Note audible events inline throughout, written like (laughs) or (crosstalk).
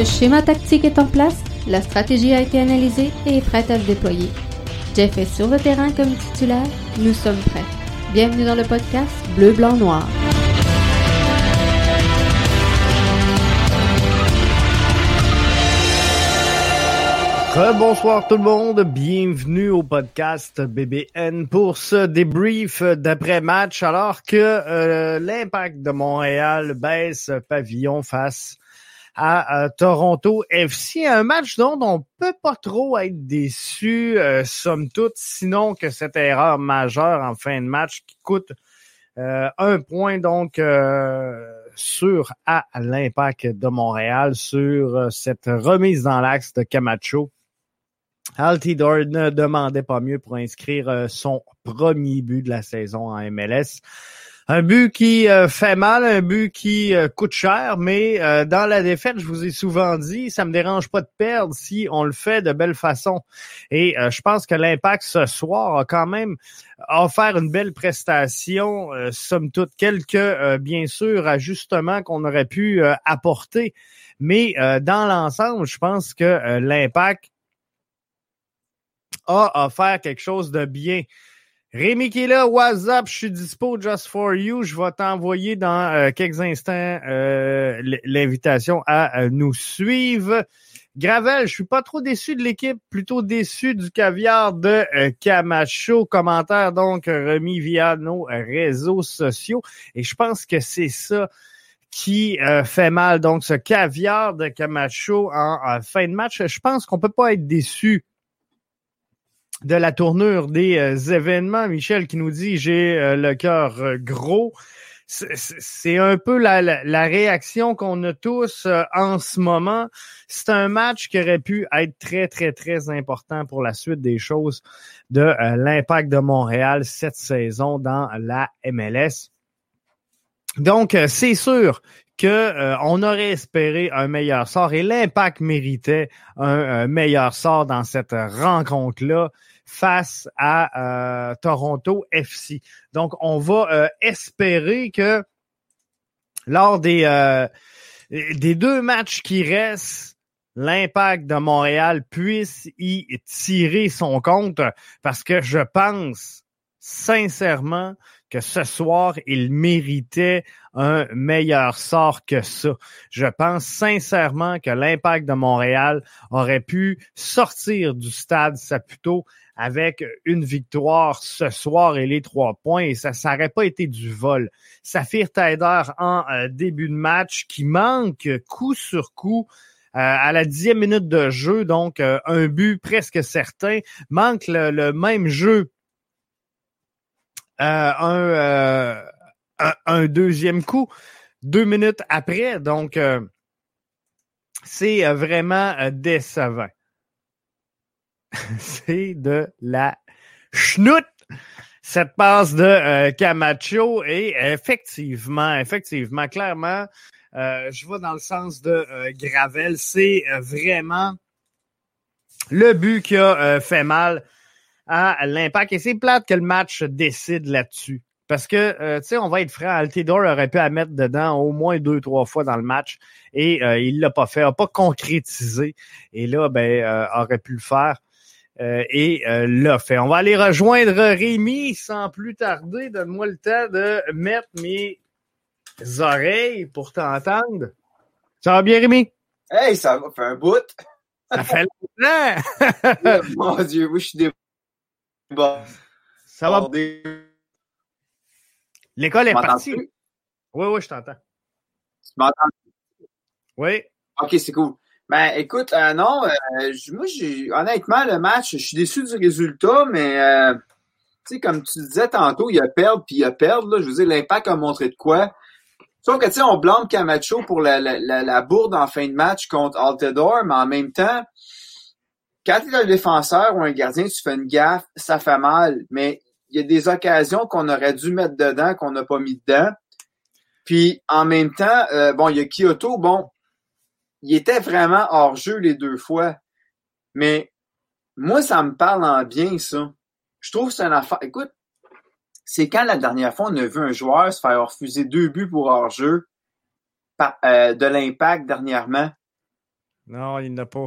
Le schéma tactique est en place, la stratégie a été analysée et est prête à se déployer. Jeff est sur le terrain comme titulaire, nous sommes prêts. Bienvenue dans le podcast Bleu, Blanc, Noir. Bonsoir tout le monde, bienvenue au podcast BBN pour ce débrief d'après-match alors que euh, l'impact de Montréal baisse pavillon face à, Toronto FC. Un match dont on peut pas trop être déçu, euh, somme toute, sinon que cette erreur majeure en fin de match qui coûte euh, un point donc euh, sur à l'impact de Montréal sur cette remise dans l'axe de Camacho Altidore ne demandait pas mieux pour inscrire son premier but de la saison en MLS. Un but qui euh, fait mal, un but qui euh, coûte cher, mais dans la défaite, je vous ai souvent dit, ça me dérange pas de perdre si on le fait de belle façon. Et je pense que l'impact ce soir a quand même offert une belle prestation, somme toute, quelques, bien sûr, ajustements qu'on aurait pu apporter. Mais dans l'ensemble, je pense que l'impact a offert quelque chose de bien. Rémi qui est là, WhatsApp, je suis dispo just for you. Je vais t'envoyer dans euh, quelques instants euh, l'invitation à euh, nous suivre. Gravel, je suis pas trop déçu de l'équipe, plutôt déçu du caviar de Camacho. Commentaire donc remis via nos réseaux sociaux. Et je pense que c'est ça qui fait mal. Donc, ce caviar de Camacho en, fin de match, je pense qu'on peut pas être déçu de la tournure des euh, événements. Michel qui nous dit j'ai euh, le cœur euh, gros. C'est un peu la, la, réaction qu'on a tous en ce moment. C'est un match qui aurait pu être très, très, très important pour la suite des choses de l'impact de Montréal cette saison dans la MLS. Donc, c'est sûr que on aurait espéré un meilleur sort et l'impact méritait un meilleur sort dans cette rencontre-là face à euh, Toronto FC. Donc, on va euh, espérer que lors des, euh, des deux matchs qui restent, l'impact de Montréal puisse y tirer son compte parce que je pense sincèrement que ce soir, il méritait un meilleur sort que ça. Je pense sincèrement que l'impact de Montréal aurait pu sortir du stade Saputo avec une victoire ce soir et les trois points, et ça n'aurait pas été du vol. Saphir Taider en euh, début de match qui manque coup sur coup euh, à la dixième minute de jeu, donc euh, un but presque certain, manque le, même jeu. Un, un, deuxième coup, deux minutes après, donc c'est vraiment décevant. (laughs) c'est de la schnout cette passe de euh, Camacho et effectivement, effectivement, clairement, euh, je vais dans le sens de euh, Gravel. C'est vraiment le but qui a fait mal à l'impact. Et c'est plate que le match décide là-dessus. Parce que, tu sais, on va être franc, Altidore aurait pu la mettre dedans au moins deux, trois fois dans le match et il l'a pas fait, n'a pas concrétisé. Et là, ben, aurait pu le faire. Euh, et euh, l'a fait. On va aller rejoindre Rémi sans plus tarder. Donne-moi le temps de mettre mes oreilles pour t'entendre. Ça va bien, Rémi? Hey, ça va, fait un bout. Ça fait (laughs) longtemps! Mon Dieu, oui, je suis Bon. Ça va. L'école est partie. Oui, oui, je t'entends. Tu m'entends? Oui. OK, c'est cool. Ben, écoute, euh, non, euh, moi, honnêtement, le match, je suis déçu du résultat, mais, euh, tu sais, comme tu disais tantôt, il y a perdre, puis il y a perdre, là. Je veux dire, l'impact a montré de quoi. Sauf que, tu sais, on blâme Camacho pour la, la, la, bourde en fin de match contre Altador, mais en même temps, quand tu es un défenseur ou un gardien, tu fais une gaffe, ça fait mal. Mais il y a des occasions qu'on aurait dû mettre dedans, qu'on n'a pas mis dedans. Puis, en même temps, bon, il y a Kyoto, bon, il était vraiment hors jeu les deux fois. Mais moi, ça me parle en bien, ça. Je trouve que c'est une affaire. Écoute, c'est quand la dernière fois on a vu un joueur se faire refuser deux buts pour hors-jeu euh, de l'impact dernièrement? Non, il n'a pas.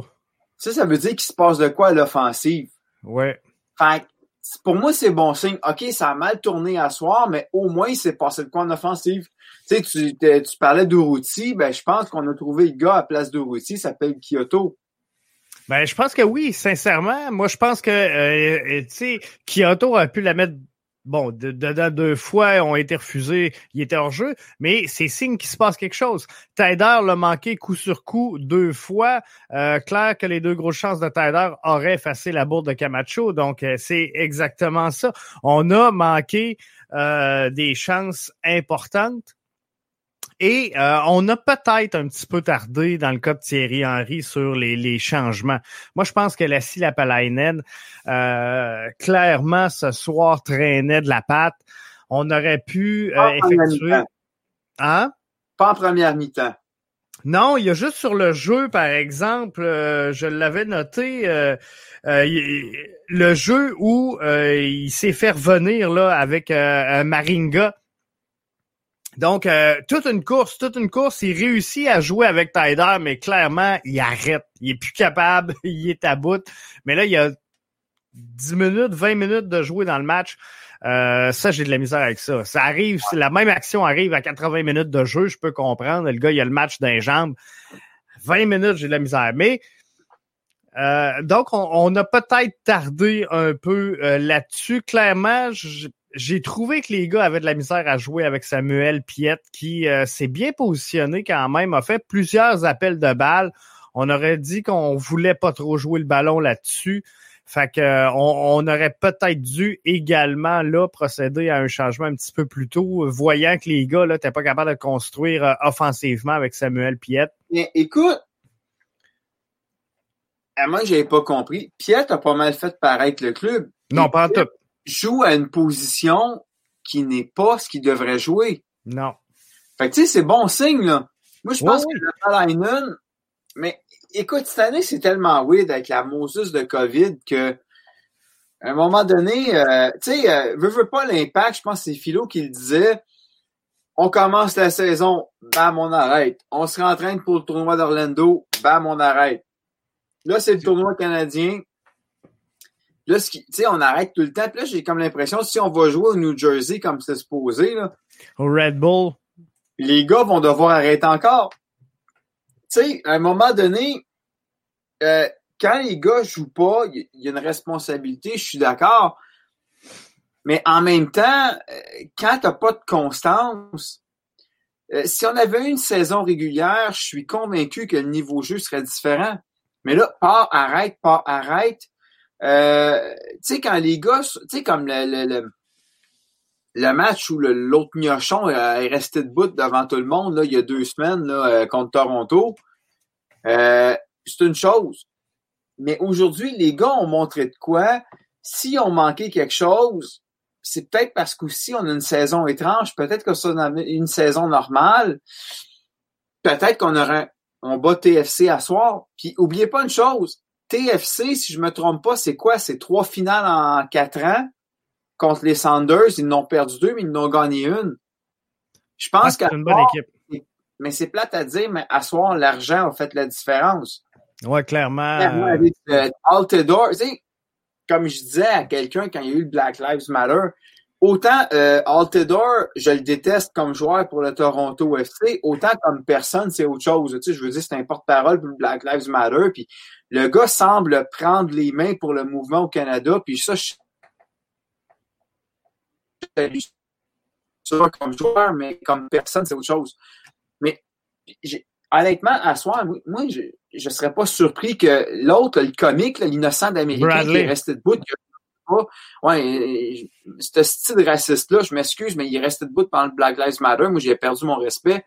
Ça, ça veut dire qu'il se passe de quoi à l'offensive. Ouais. Fait pour moi, c'est bon signe. OK, ça a mal tourné à soir, mais au moins, il s'est passé de quoi en offensive. Tu sais, tu, tu parlais d'Uruti, ben, je pense qu'on a trouvé le gars à place d'Uruti, s'appelle Kyoto. Ben, je pense que oui, sincèrement. Moi, je pense que, euh, tu sais, Kyoto a pu la mettre bon, deux fois ont été refusés, il était hors jeu, mais c'est signe qu'il se passe quelque chose. Tyder l'a manqué coup sur coup deux fois. Euh, clair que les deux grosses chances de Tyder auraient effacé la bourde de Camacho, donc euh, c'est exactement ça. On a manqué euh, des chances importantes. Et euh, on a peut-être un petit peu tardé dans le cas de Thierry Henry sur les, les changements. Moi, je pense que la Lapalainen, euh, clairement, ce soir, traînait de la patte. On aurait pu euh, effectuer... Hein? Pas en première mi-temps. Non, il y a juste sur le jeu, par exemple, euh, je l'avais noté, euh, le jeu où il s'est fait revenir là avec Maringa donc, euh, toute une course, toute une course, il réussit à jouer avec Tyder, mais clairement, il arrête. Il est plus capable, (laughs) il est à bout. Mais là, il y a 10 minutes, 20 minutes de jouer dans le match. Euh, ça, j'ai de la misère avec ça. Ça arrive, la même action arrive à 80 minutes de jeu, je peux comprendre. Le gars, il a le match d'un jambes. 20 minutes, j'ai de la misère. Mais euh, donc, on, a peut-être tardé un peu là-dessus. Clairement, je, j'ai trouvé que les gars avaient de la misère à jouer avec Samuel Piette, qui euh, s'est bien positionné quand même, a fait plusieurs appels de balles. On aurait dit qu'on voulait pas trop jouer le ballon là-dessus. Fait que euh, on, aurait peut-être dû également là procéder à un changement un petit peu plus tôt, voyant que les gars là n'étaient pas capables de construire euh, offensivement avec Samuel Piette. Mais écoute, moi j'avais pas compris. Piette a pas mal fait paraître le club. Non, pas en tout joue à une position qui n'est pas ce qu'il devrait jouer. Non. Fait que tu sais, c'est bon signe, là. Moi, je pense que le Palainen, mais écoute, cette année, c'est tellement weird avec la Moses de COVID que à un moment donné, euh, tu sais, euh, veux, pas l'impact, je pense que c'est Philo qui le disait. On commence la saison, bam, on arrête. On se rentraîne pour le tournoi d'Orlando, bam, on arrête. Là, c'est le tournoi canadien, Là, tu sais, on arrête tout le temps. Puis là, j'ai comme l'impression, si on va jouer au New Jersey comme c'est supposé, là, au Red Bull, les gars vont devoir arrêter encore. Tu sais, à un moment donné, euh, quand les gars jouent pas, il y, a une responsabilité, je suis d'accord. Mais en même temps, euh, quand t'as pas de constance, euh, si on avait une saison régulière, je suis convaincu que le niveau jeu serait différent. Mais là, pas arrête, pas arrête. Euh, tu sais, quand les gars, tu sais, comme le, le, le, match où l'autre miochon est resté debout devant tout le monde, là, il y a deux semaines, là, euh, contre Toronto, euh, c'est une chose. Mais aujourd'hui, les gars ont montré de quoi. Si on manqué quelque chose, c'est peut-être parce qu'aussi on a une saison étrange. Peut-être que ça une saison normale. Peut-être qu'on aurait on bat TFC à soir. Puis oubliez pas une chose, TFC, si je me trompe pas, c'est quoi? C'est trois finales en quatre ans contre les Sanders. Ils n'ont perdu deux, mais ils n'ont gagné une. Je pense que. C'est une bonne équipe. Mais c'est plate à dire, mais à soir, l'argent a fait la différence. Oui, clairement. clairement avec, euh, Altidore, tu sais, comme je disais à quelqu'un quand il y a eu le Black Lives Matter, autant euh, Altidore, je le déteste comme joueur pour le Toronto FC, autant comme personne, c'est autre chose. Tu sais, je veux dire, c'est un porte-parole pour le Black Lives Matter, puis le gars semble prendre les mains pour le mouvement au Canada, puis ça, je ça comme joueur, mais comme personne, c'est autre chose. Mais honnêtement, à soir, moi, je ne serais pas surpris que l'autre, le comique, l'innocent d'Américain qui est resté debout, pas. Ouais, ce style raciste-là, je m'excuse, mais il est resté debout pendant le Black Lives Matter. Moi, j'ai perdu mon respect.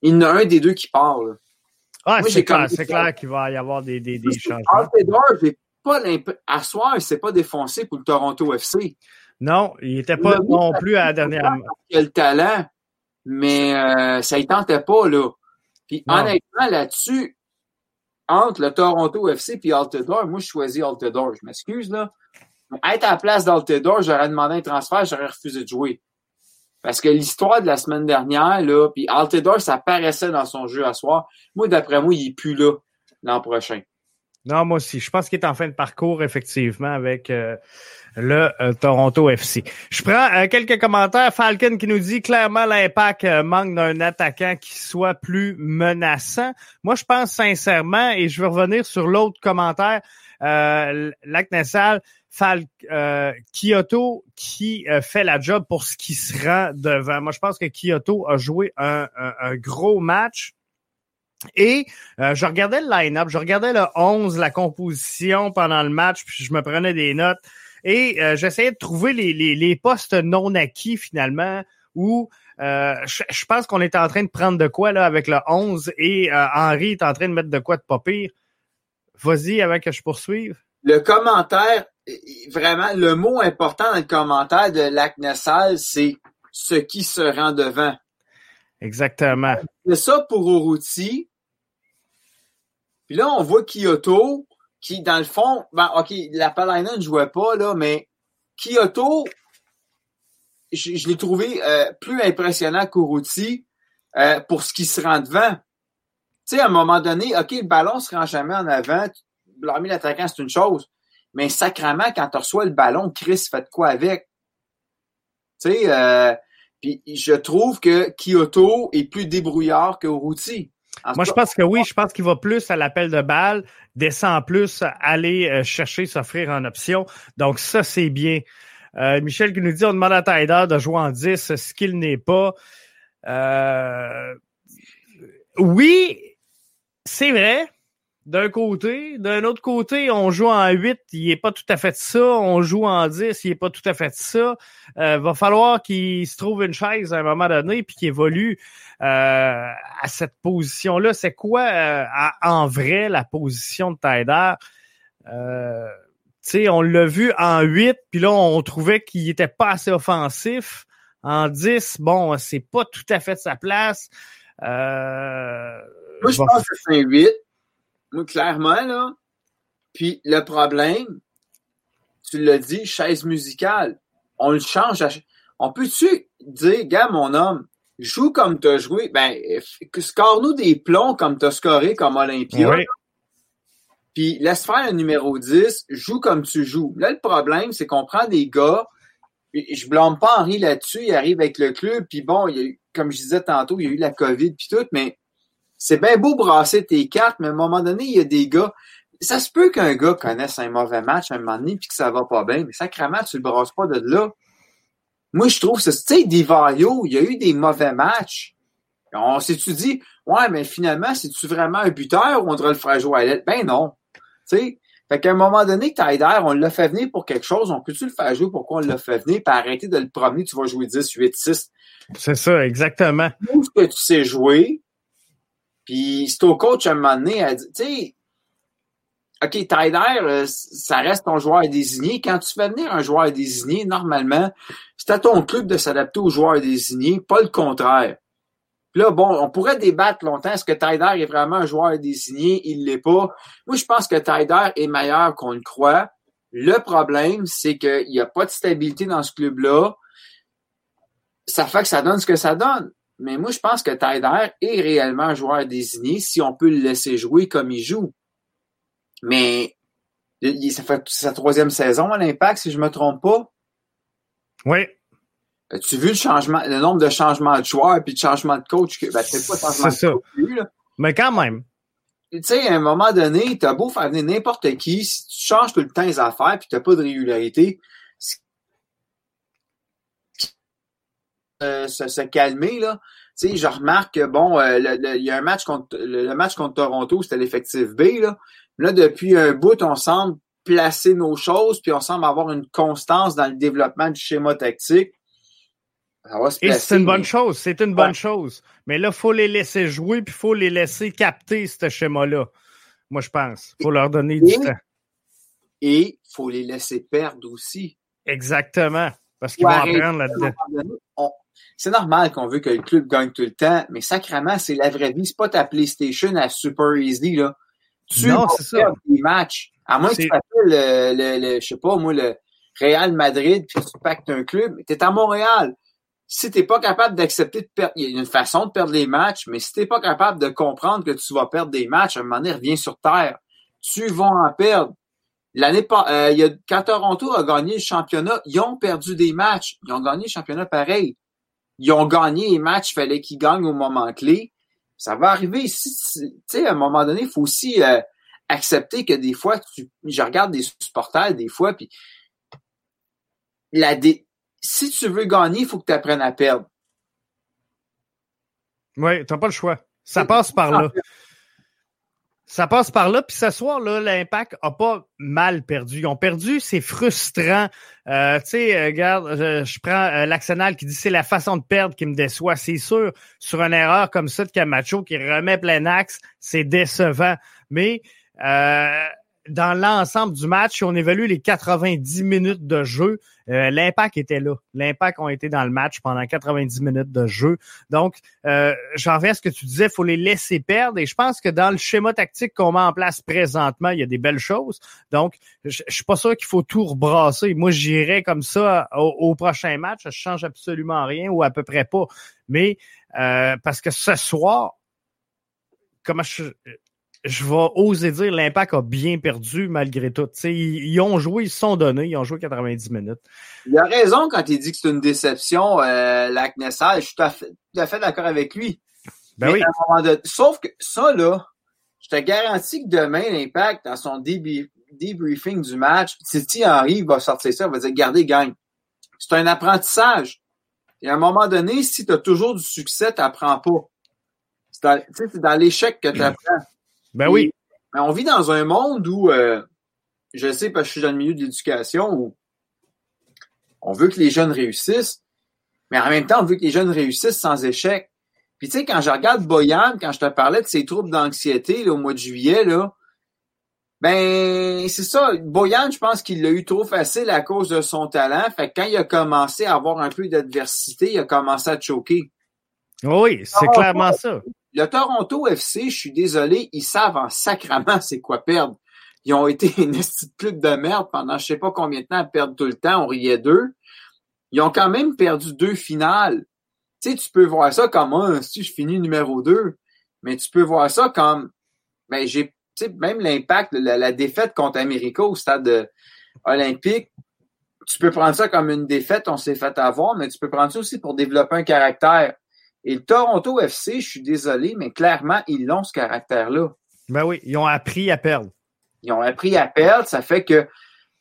Il y en a un des deux qui parle. Ah, c'est clair, c'est clair qu'il va y avoir des, des, des changements. j'ai pas À soir, il s'est pas défoncé pour le Toronto FC. Non, il n'était pas non plus à la dernière. Il a le talent, mais euh, ça ne tentait pas, là. Puis honnêtement, là-dessus, entre le Toronto FC et Altidore, moi, je choisis Altidore. Je m'excuse, là. Mais être à la place d'Altidore, j'aurais demandé un transfert, j'aurais refusé de jouer. Parce que l'histoire de la semaine dernière, là, puis Altidore, ça paraissait dans son jeu à soir. Moi, d'après moi, il est plus là. l'an prochain. Non, moi aussi. Je pense qu'il est en fin de parcours, effectivement, avec euh, le euh, Toronto FC. Je prends euh, quelques commentaires. Falcon qui nous dit clairement l'impact manque d'un attaquant qui soit plus menaçant. Moi, je pense sincèrement, et je vais revenir sur l'autre commentaire, euh, Fal Kyoto qui fait la job pour ce qui se rend devant. Moi, je pense que Kyoto a joué un, un gros match. Et euh, je regardais le line-up, je regardais le 11, la composition pendant le match, puis je me prenais des notes. Et euh, j'essayais de trouver les, les, postes non acquis finalement où euh, je, pense qu'on est en train de prendre de quoi là avec le 11 et Henri est en train de mettre de quoi de pas pire. Vas-y avant que je poursuive. Le commentaire, vraiment, le mot important dans le commentaire de Lac c'est ce qui se rend devant. Exactement. C'est ça pour Uruti. Puis là, on voit Kyoto, qui, dans le fond, ben, OK, la Palina ne jouait pas, là, mais Kyoto, je, l'ai trouvé euh, plus impressionnant qu'Uruti euh, pour ce qui se rend devant. Tu sais, à un moment donné, OK, le ballon se rend jamais en avant. Blâmer l'attaquant, c'est une chose. Mais sacrement, quand tu reçois le ballon, Chris fait quoi avec? Tu sais, euh, puis je trouve que Kyoto est plus débrouillard que Uruti. Moi, je pense que oui, je pense qu'il va plus à l'appel de balle, descend plus, aller euh, chercher, s'offrir en option. Donc, ça, c'est bien. Euh, Michel qui nous dit on demande à Tyder de jouer en 10, ce qu'il n'est pas. Euh, oui, c'est vrai d'un côté. D'un autre côté, on joue en 8, il est pas tout à fait ça. On joue en 10, il est pas tout à fait ça. Euh, va falloir qu'il se trouve une chaise à un moment donné puis qu'il évolue euh, à cette position-là. C'est quoi euh, en vrai la position de Taider? Euh, on l'a vu en 8, puis là, on trouvait qu'il était pas assez offensif. En 10, bon, c'est pas tout à fait sa place. Euh, Moi, je pense que c'est un 8 moi, clairement, là. Puis le problème, tu l'as dit, chaise musicale. On le change. On peut-tu dire, gars, mon homme, joue comme tu as joué, ben, score-nous des plombs comme tu as scoré comme Olympia. Puis laisse faire le numéro 10, joue comme tu joues. Là, le problème, c'est qu'on prend des gars, je blâme pas Henri là-dessus, il arrive avec le club, puis bon, il y a eu, comme je disais tantôt, il y a eu la COVID puis tout, mais c'est bien beau brasser tes cartes, mais à un moment donné, il y a des gars. Ça se peut qu'un gars connaisse un mauvais match à un moment donné puis que ça va pas bien, mais sacrément, tu le brasses pas de là. Moi, je trouve que, tu sais, Divario, il y a eu des mauvais matchs. On s'est-tu dit, ouais, mais finalement, c'est-tu vraiment un buteur ou on devrait le faire jouer à l'aide? Ben non. Tu sais, fait qu'à un moment donné, Tyder, on l'a fait venir pour quelque chose, on peut-tu le faire jouer pourquoi on l'a fait venir, puis arrêter de le promener, tu vas jouer 10, 8, 6. C'est ça, exactement. Tout ce que tu sais jouer, puis c'est au coach à un moment donné à dire, tu sais, OK, Tyler, euh, ça reste ton joueur désigné. Quand tu fais venir un joueur désigné, normalement, c'est à ton club de s'adapter au joueur désigné, pas le contraire. Puis là, bon, on pourrait débattre longtemps. Est-ce que Tyler est vraiment un joueur désigné? Il l'est pas. Moi, je pense que Tyler est meilleur qu'on le croit. Le problème, c'est qu'il n'y a pas de stabilité dans ce club-là. Ça fait que ça donne ce que ça donne. Mais moi, je pense que Tyder est réellement un joueur désigné si on peut le laisser jouer comme il joue. Mais ça fait sa troisième saison à l'Impact, si je ne me trompe pas. Oui. As-tu vu le changement, le nombre de changements de joueurs puis de changements de coach? Que, ben, c'est pas changement de ça. coach. Mais quand même. Tu sais, à un moment donné, t'as beau faire venir n'importe qui, si tu changes tout le temps les affaires puis t'as pas de régularité, se, calmer, là. Tu sais, je remarque que, bon, euh, il y a un match contre, le, match contre Toronto, c'était l'effectif B, là. Là, depuis un bout, on semble placer nos choses, puis on semble avoir une constance dans le développement du schéma tactique. Et c'est une bonne chose, c'est une bonne chose. Mais là, il faut les laisser jouer, puis il faut les laisser capter ce schéma-là. Moi, je pense. Il faut leur donner du temps. Et il faut les laisser perdre aussi. Exactement. Parce qu'ils vont apprendre là-dedans c'est normal qu'on veut que le club gagne tout le temps, mais sacrément, c'est la vraie vie. C'est pas ta PlayStation à Super Easy, là. Tu non, c'est ça. des matchs. À moins que tu fasses le, le, je sais pas, moi, le Real Madrid, puis tu pactes un club, t'es à Montréal. si t'es pas capable d'accepter de perdre, il y a une façon de perdre les matchs, mais si t'es pas capable de comprendre que tu vas perdre des matchs, à un moment donné, reviens sur terre. Tu vas en perdre. L'année euh, il y a, quand Toronto a gagné le championnat, ils ont perdu des matchs. Ils ont gagné le championnat pareil. Ils ont gagné les matchs, il fallait qu'ils gagnent au moment clé. Ça va arriver. Tu sais, à un moment donné, il faut aussi euh, accepter que des fois, tu, je regarde des supporters des fois, puis la dé, si tu veux gagner, il faut que tu apprennes à perdre. Oui, tu n'as pas le choix. Ça passe par là. Ça passe par là, puis ce soir-là, l'Impact a pas mal perdu. Ils ont perdu, c'est frustrant. Euh, tu sais, euh, regarde, je, prends euh, l'Axonal qui dit c'est la façon de perdre qui me déçoit. C'est sûr, sur une erreur comme ça de Camacho qui remet plein axe, c'est décevant. Mais euh, dans l'ensemble du match, on évalue les 90 minutes de jeu, euh, l'impact était là. L'impact ont été dans le match pendant 90 minutes de jeu. Donc, euh, j'en reviens à ce que tu disais, faut les laisser perdre. Et je pense que dans le schéma tactique qu'on met en place présentement, il y a des belles choses. Donc, je, suis pas sûr qu'il faut tout rebrasser. Moi, j'irai comme ça au, prochain match. Je change absolument rien ou à peu près pas. Mais euh, parce que ce soir, comment je, je vais oser dire l'impact a bien perdu malgré tout. Ils, ils, ont joué, ils se sont donnés, ils ont joué 90 minutes. Il a raison quand il dit que c'est une déception, euh, la Je suis tout à fait, fait d'accord avec lui. Ben oui. Sauf que ça, là, je te garantis que demain, l'impact, dans son debriefing du match, Titi Henry va sortir ça, il va dire Gardez, gagne. C'est un apprentissage. Et à un moment donné, si tu as toujours du succès, tu n'apprends pas. C'est dans, dans l'échec que tu apprends. Ben oui. Mais on vit dans un monde où, euh, je sais parce que je suis dans le milieu de l'éducation, où on veut que les jeunes réussissent, mais en même temps, on veut que les jeunes réussissent sans échec. Puis tu sais, quand je regarde Boyan, quand je te parlais de ses troubles d'anxiété au mois de juillet, là, ben c'est ça. Boyan, je pense qu'il l'a eu trop facile à cause de son talent. Fait que quand il a commencé à avoir un peu d'adversité, il a commencé à choquer. Oui, c'est ah, clairement ça. Le Toronto FC, je suis désolé, ils savent en sacrament c'est quoi perdre. Ils ont été (laughs) une petite pute de merde pendant je sais pas combien de temps à perdre tout le temps, on riait d'eux. Ils ont quand même perdu deux finales. Tu sais, tu peux voir ça comme un, si je finis numéro deux, mais tu peux voir ça comme ben j'ai tu sais, même l'impact, la, la, défaite contre America au stade olympique, tu peux prendre ça comme une défaite, on s'est fait avoir, mais tu peux prendre ça aussi pour développer un caractère. Et le Toronto FC, je suis désolé, mais clairement, ils l'ont ce caractère-là. Ben oui, ils ont appris à perdre. Ils ont appris à perdre, ça fait que.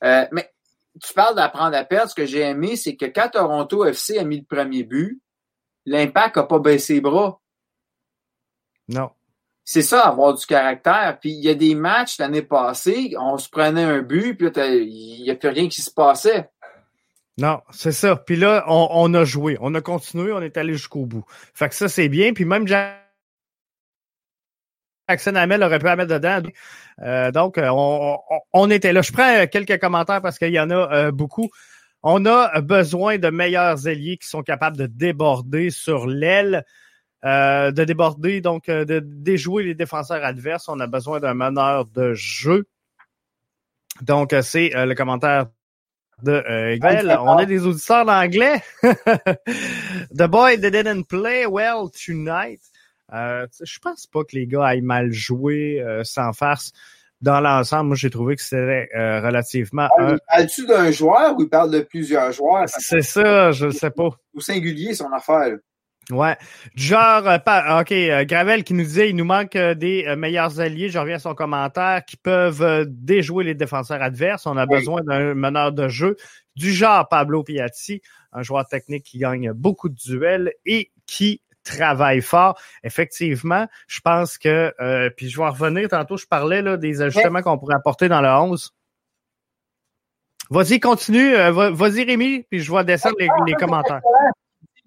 Euh, mais tu parles d'apprendre à perdre. Ce que j'ai aimé, c'est que quand Toronto FC a mis le premier but, l'impact n'a pas baissé les bras. Non. C'est ça, avoir du caractère. Puis il y a des matchs l'année passée, on se prenait un but, puis il n'y a plus rien qui se passait. Non, c'est ça. Puis là, on, a joué, on a continué, on est allé jusqu'au bout. Fait que ça, c'est bien. Puis même Jackson Hamel aurait pu la mettre dedans. Euh, donc, euh, on, était là. Je prends euh, quelques commentaires parce qu'il y en a beaucoup. On a besoin de meilleurs ailiers qui sont capables de déborder sur l'aile, de déborder, donc de déjouer les défenseurs adverses. On a besoin d'un meneur de jeu. Donc, c'est le commentaire de euh, On a des auditeurs d'anglais. (laughs) The boy that didn't play well tonight. Euh, je pense pas que les gars aillent mal jouer euh, sans farce. Dans l'ensemble, moi, j'ai trouvé que c'était relativement. Ah, Parles-tu d'un joueur ou il parle de plusieurs joueurs? C'est ça, je ne sais pas. Au singulier, son affaire. Ouais. Genre, euh, OK, euh, Gravel qui nous disait il nous manque euh, des meilleurs alliés. Je reviens à son commentaire qui peuvent déjouer les défenseurs adverses. On a besoin d'un meneur de jeu du genre Pablo Piatti, un joueur technique qui gagne beaucoup de duels et qui travaille fort. Effectivement, je pense que, puis je vais en revenir tantôt, je parlais là, des ajustements qu'on pourrait apporter dans le 11. Vas-y, continue. Vas-y, Rémi, puis je vais descendre les commentaires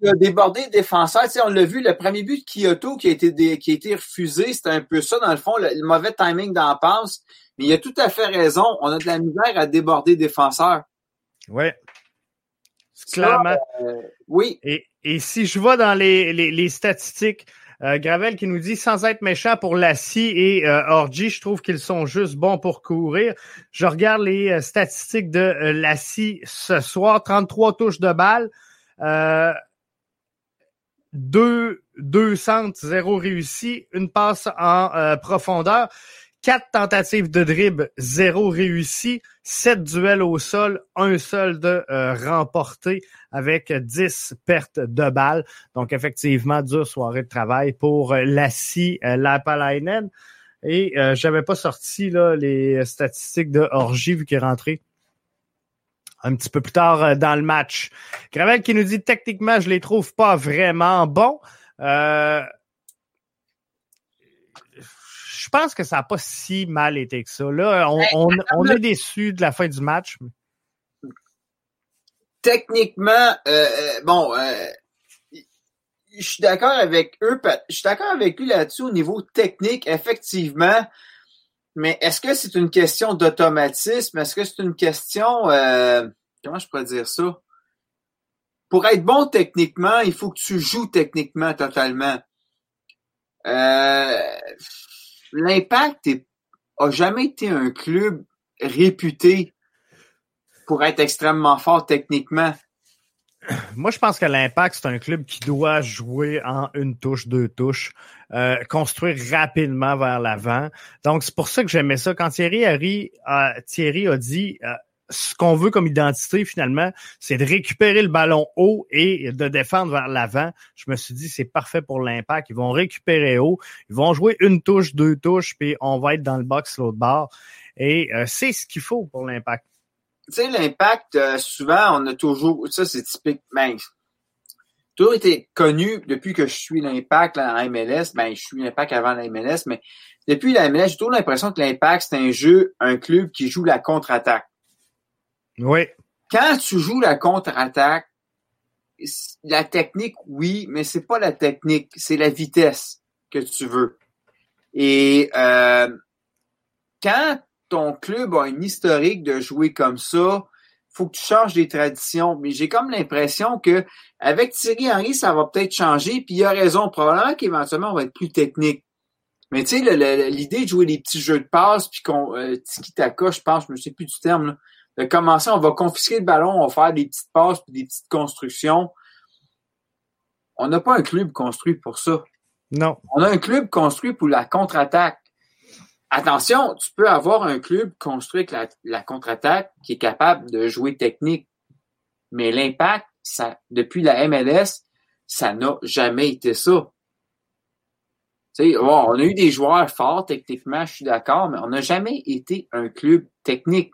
a débordé défenseur. Tu on l'a vu, le premier but de Kyoto qui a été, qui a été refusé, c'était un peu ça, dans le fond, le, mauvais timing d'en passe. Mais il a tout à fait raison. On a de la misère à déborder défenseur. Oui. Clairement. Euh, oui. Et, et, si je vois dans les, les, les statistiques, euh, Gravel qui nous dit sans être méchant pour Lassie et euh, Orgy, je trouve qu'ils sont juste bons pour courir. Je regarde les euh, statistiques de Lassie ce soir, 33 touches de balle. Deux, deux centres, zéro réussi, une passe en euh, profondeur, quatre tentatives de dribble, zéro réussi, sept duels au sol, un seul de euh, remporté avec dix pertes de balles. Donc effectivement, dure soirée de travail pour Lassie Lapalainen. Et euh, j'avais pas sorti là, les statistiques de Orgy vu qu'il est rentré un petit peu plus tard euh, dans le match. Gravel qui nous dit techniquement, je les trouve pas vraiment bons. Euh, je pense que ça n'a pas si mal été que ça. Là, on, on, est déçu de la fin du match. Techniquement, euh, bon, je suis d'accord avec eux. Je suis d'accord avec lui là-dessus au niveau technique, effectivement. Mais est-ce que c'est une question d'automatisme? Est-ce que c'est une question euh, comment je pourrais dire ça? Pour être bon techniquement, il faut que tu joues techniquement totalement. Euh, L'impact a jamais été un club réputé pour être extrêmement fort techniquement. (clears throat) Moi, je pense que l'Impact, c'est un club qui doit jouer en une touche, deux touches, euh, construire rapidement vers l'avant. Donc, c'est pour ça que j'aimais ça. Quand Thierry, Thierry a dit euh, ce qu'on veut comme identité, finalement, c'est de récupérer le ballon haut et de défendre vers l'avant. Je me suis dit, c'est parfait pour l'Impact. Ils vont récupérer haut, ils vont jouer une touche, deux touches, puis on va être dans le box l'autre bord. Et euh, c'est ce qu'il faut pour l'Impact sais, l'impact, euh, souvent, on a toujours, ça c'est typique, ben, toujours été connu depuis que je suis l'impact en MLS, ben, je suis l'impact avant la MLS, mais depuis la MLS, j'ai toujours l'impression que l'impact, c'est un jeu, un club qui joue la contre-attaque. Oui. Quand tu joues la contre-attaque, la technique, oui, mais c'est pas la technique, c'est la vitesse que tu veux. Et euh, quand ton club a une historique de jouer comme ça, faut que tu changes des traditions. Mais j'ai comme l'impression que avec Thierry Henry, ça va peut-être changer. Puis il a raison, probablement qu'éventuellement on va être plus technique. Mais tu sais, l'idée de jouer des petits jeux de passe, puis qu'on euh, tiki-taka, je pense, je ne sais plus du terme, de commencer, on va confisquer le ballon, on va faire des petites passes, puis des petites constructions. On n'a pas un club construit pour ça. Non. On a un club construit pour la contre-attaque. Attention, tu peux avoir un club construit avec la, contre-attaque qui est capable de jouer technique. Mais l'impact, ça, depuis la MLS, ça n'a jamais été ça. On a eu des joueurs forts techniquement, je suis d'accord, mais on n'a jamais été un club technique.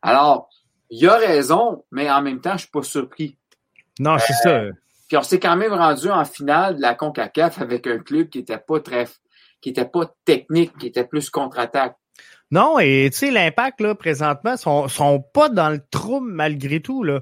Alors, il a raison, mais en même temps, je suis pas surpris. Non, c'est euh, ça. Puis on s'est quand même rendu en finale de la CONCACAF avec un club qui était pas très qui était pas technique, qui était plus contre-attaque. Non, et tu sais, l'impact, là, présentement, sont, sont pas dans le trou malgré tout, là.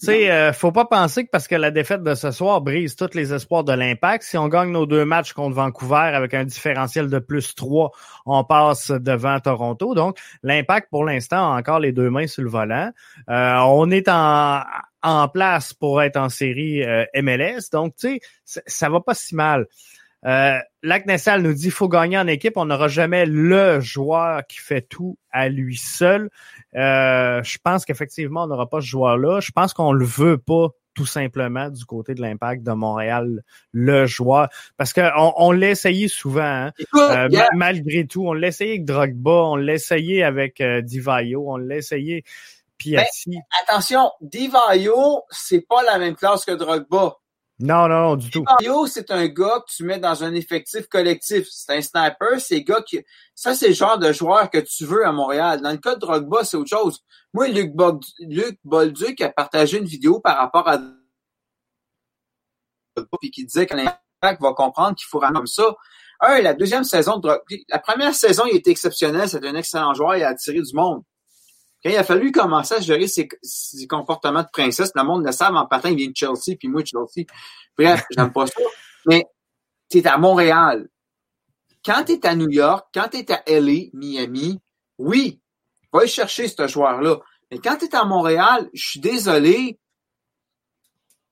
Tu sais, euh, faut pas penser que parce que la défaite de ce soir brise tous les espoirs de l'impact. Si on gagne nos deux matchs contre Vancouver avec un différentiel de plus 3, on passe devant Toronto. Donc, l'impact, pour l'instant, a encore les deux mains sur le volant. Euh, on est en, en place pour être en série euh, MLS. Donc, tu sais, ça va pas si mal. Euh, Lac Nessal nous dit faut gagner en équipe. On n'aura jamais le joueur qui fait tout à lui seul. Euh, je pense qu'effectivement, on n'aura pas ce joueur-là. Je pense qu'on le veut pas tout simplement du côté de l'impact de Montréal, le joueur. Parce qu'on on, l'a essayé souvent, hein. euh, malgré tout. On l'a essayé avec Drogba, on l'a essayé avec euh, Divayo, on l'a essayé Piatti. Ben, attention, Divayo, c'est pas la même classe que Drogba. Non, non, non, du tout. Mario, c'est un gars que tu mets dans un effectif collectif. C'est un sniper, c'est gars qui. Ça, c'est le genre de joueur que tu veux à Montréal. Dans le cas de Drogba, c'est autre chose. Moi, Luc, Bolduc a partagé une vidéo par rapport à puis qui disait que l'impact va comprendre qu'il faut ramener comme ça. Un, la deuxième saison de La première saison, il était exceptionnel, c'était un excellent joueur, il a attiré du monde. Quand il a fallu commencer à gérer ses, comportements de princesse, le monde le savent en partant, il vient de Chelsea, puis moi de Chelsea. Bref, (laughs) j'aime pas ça. Mais tu es à Montréal. Quand tu es à New York, quand tu es à LA, Miami, oui, va y chercher ce joueur-là. Mais quand tu es à Montréal, je suis désolé,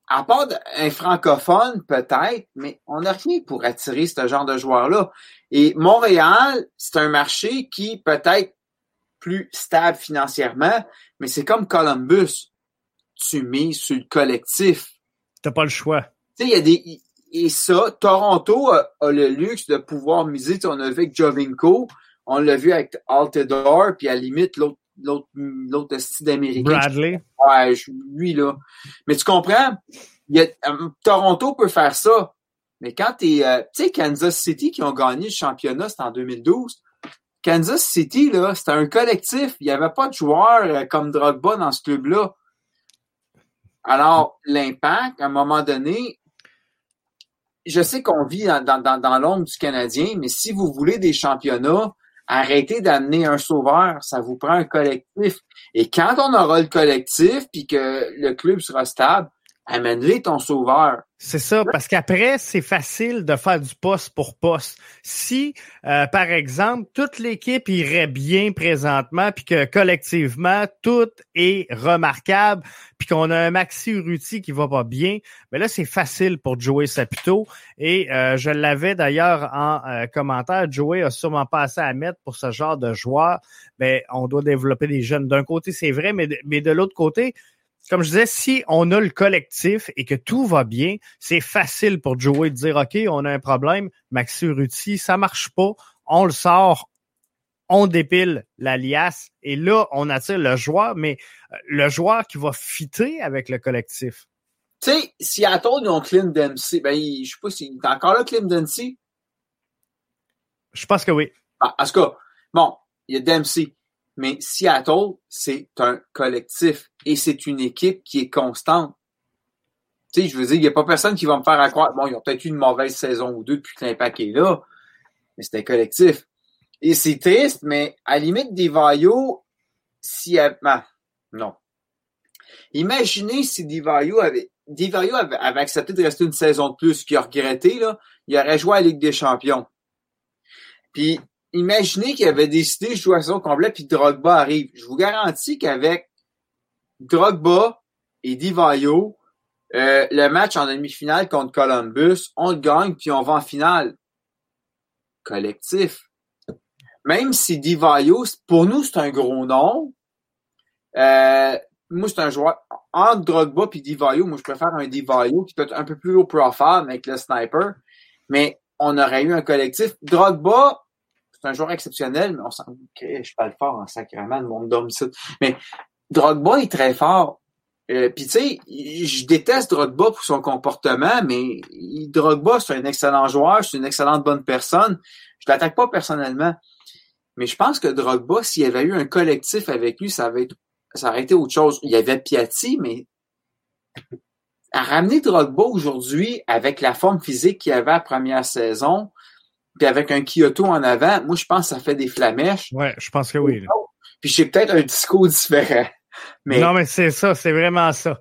à part un francophone, peut-être, mais on n'a rien pour attirer ce genre de joueur-là. Et Montréal, c'est un marché qui peut-être plus stable financièrement, mais c'est comme Columbus. Tu mets sur le collectif. T'as pas le choix. Tu sais, il y a des, et ça, Toronto a, le luxe de pouvoir miser. On a vu avec Jovinko, on l'a vu avec Altidore, puis à la limite, l'autre l'autre l'autre style d'Américain. Bradley. Ouais, lui là. Mais tu comprends? Il y a, euh, Toronto peut faire ça. Mais quand tu es, euh, tu sais, Kansas City qui ont gagné le championnat, c'était en 2012. Kansas City, là, c'était un collectif. Il n'y avait pas de joueurs euh, comme Drogba dans ce club-là. Alors, l'impact, à un moment donné, je sais qu'on vit dans, l'ombre du Canadien, mais si vous voulez des championnats, arrêtez d'amener un sauveur. Ça vous prend un collectif. Et quand on aura le collectif, puis que le club sera stable, amène-les ton sauveur. C'est ça, parce qu'après, c'est facile de faire du poste pour poste. Si, euh, par exemple, toute l'équipe irait bien présentement, puis que collectivement, tout est remarquable, puis qu'on a un Maxi Urruti qui va pas bien, mais ben là, c'est facile pour Joey Saputo. Et euh, je l'avais d'ailleurs en euh, commentaire, Joey a sûrement pas assez à mettre pour ce genre de joueur. Ben, on doit développer des jeunes. D'un côté, c'est vrai, mais mais de l'autre côté, comme je disais, si on a le collectif et que tout va bien, c'est facile pour Joey de dire, OK, on a un problème, Maxi Ruti, ça marche pas, on le sort, on dépile l'alias et là, on attire le joueur, mais euh, le joueur qui va fitter avec le collectif. Tu sais, Seattle, ils ont Clint Dempsey. Ben, je sais pas si. T'es encore là, Clint Dempsey? Je pense que oui. Ah, en tout cas, bon, il y a Dempsey. Mais Seattle, c'est un collectif et c'est une équipe qui est constante. Tu sais, je veux dire, il n'y a pas personne qui va me faire croire. Bon, ils ont peut-être eu une mauvaise saison ou deux depuis que l'impact est là, mais c'est un collectif. Et c'est triste, mais à la limite des si ah, non. Imaginez si Divayo avait, avait, avait, accepté de rester une saison de plus, qu'il a regretté, là, il aurait joué à la Ligue des Champions. Puis imaginez qu'il avait décidé de jouer à saison complète puis Drogba arrive. Je vous garantis qu'avec Drogba et Divayo, euh, le match en demi-finale contre Columbus, on le gagne puis on va en finale. Collectif. Même si Divayo, pour nous, c'est un gros nom. Euh, moi, c'est un joueur entre Drogba et Divayo. Moi, je préfère un Divayo qui peut être un peu plus haut profile avec le sniper. Mais on aurait eu un collectif. Drogba, c'est un joueur exceptionnel, mais on sent que je parle fort en sacrement de mon domicile. Mais Drogba est très fort. Euh, Puis tu sais, je déteste Drogba pour son comportement, mais Drogba, c'est un excellent joueur, c'est une excellente bonne personne. Je l'attaque pas personnellement. Mais je pense que Drogba, s'il y avait eu un collectif avec lui, ça, avait ça aurait été autre chose. Il y avait Piatti, mais à ramener Drogba aujourd'hui avec la forme physique qu'il avait à la première saison, puis avec un Kyoto en avant, moi, je pense que ça fait des flamèches. Ouais, je pense que oui. Puis j'ai peut-être un discours différent. Mais... Non, mais c'est ça, c'est vraiment ça.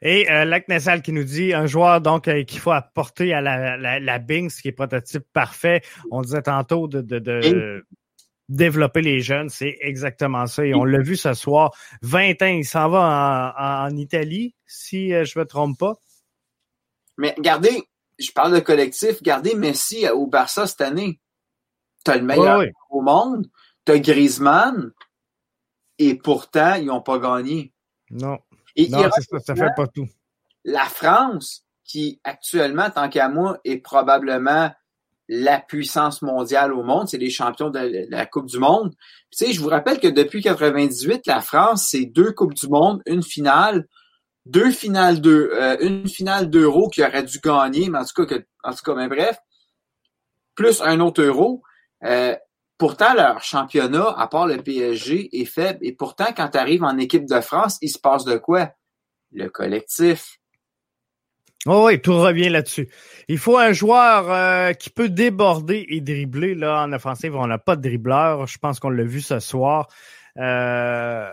Et euh, Lac Nessal qui nous dit un joueur donc euh, qu'il faut apporter à la, la, la Bings, qui est prototype parfait. On disait tantôt de, de, de développer les jeunes, c'est exactement ça. Et on l'a vu ce soir. 20 ans, il s'en va en, en, Italie, si euh, je me trompe pas. Mais regardez, je parle de collectif, gardez Messi au Barça cette année. T'as le meilleur au monde, t'as Griezmann, et pourtant, ils n'ont pas gagné. Non. Et non, ça, ça fait pas tout. La France, qui actuellement, tant qu'à moi, est probablement la puissance mondiale au monde, c'est les champions de la Coupe du Monde. tu sais, je vous rappelle que depuis 98, la France, c'est deux Coupes du Monde, une finale, deux finales de, euh, une finale d'euro qui aurait dû gagner, mais en tout cas, que, en tout cas, mais bref, plus un autre euro. Euh, pourtant, leur championnat, à part le PSG, est faible. Et pourtant, quand tu arrives en équipe de France, il se passe de quoi? Le collectif. Oh oui, tout revient là-dessus. Il faut un joueur euh, qui peut déborder et dribbler. Là, en offensive, on n'a pas de dribbleur. Je pense qu'on l'a vu ce soir. Euh,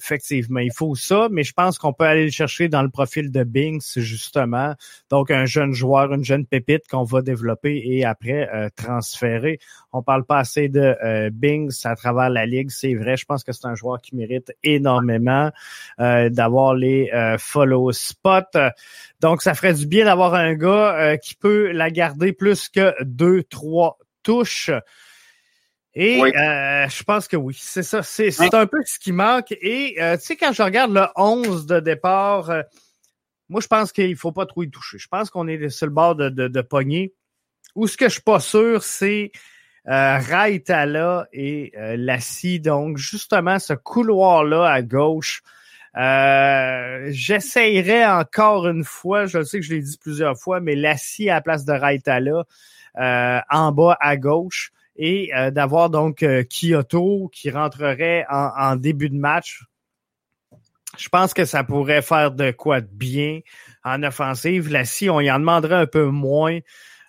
effectivement, il faut ça, mais je pense qu'on peut aller le chercher dans le profil de Binks, justement. Donc, un jeune joueur, une jeune pépite qu'on va développer et après euh, transférer. On parle pas assez de euh, Binks à travers la ligue, c'est vrai. Je pense que c'est un joueur qui mérite énormément euh, d'avoir les euh, follow spots. Donc, ça ferait du bien d'avoir un gars qui peut la garder plus que deux, trois touches. Et euh, je pense que oui, c'est ça. C'est un peu ce qui manque. Et euh, tu sais, quand je regarde le 11 de départ, euh, moi, je pense qu'il faut pas trop y toucher. Je pense qu'on est sur le bord de, de, de pogner. Ou ce que je suis pas sûr, c'est euh, Raitala et euh, Lassie. Donc, justement, ce couloir-là à gauche, euh, j'essayerais encore une fois, je sais que je l'ai dit plusieurs fois, mais Lassie à la place de Raitala euh, en bas à gauche et euh, d'avoir donc Kyoto qui rentrerait en, en, début de match. Je pense que ça pourrait faire de quoi de bien en offensive. Lassie, on y en demanderait un peu moins.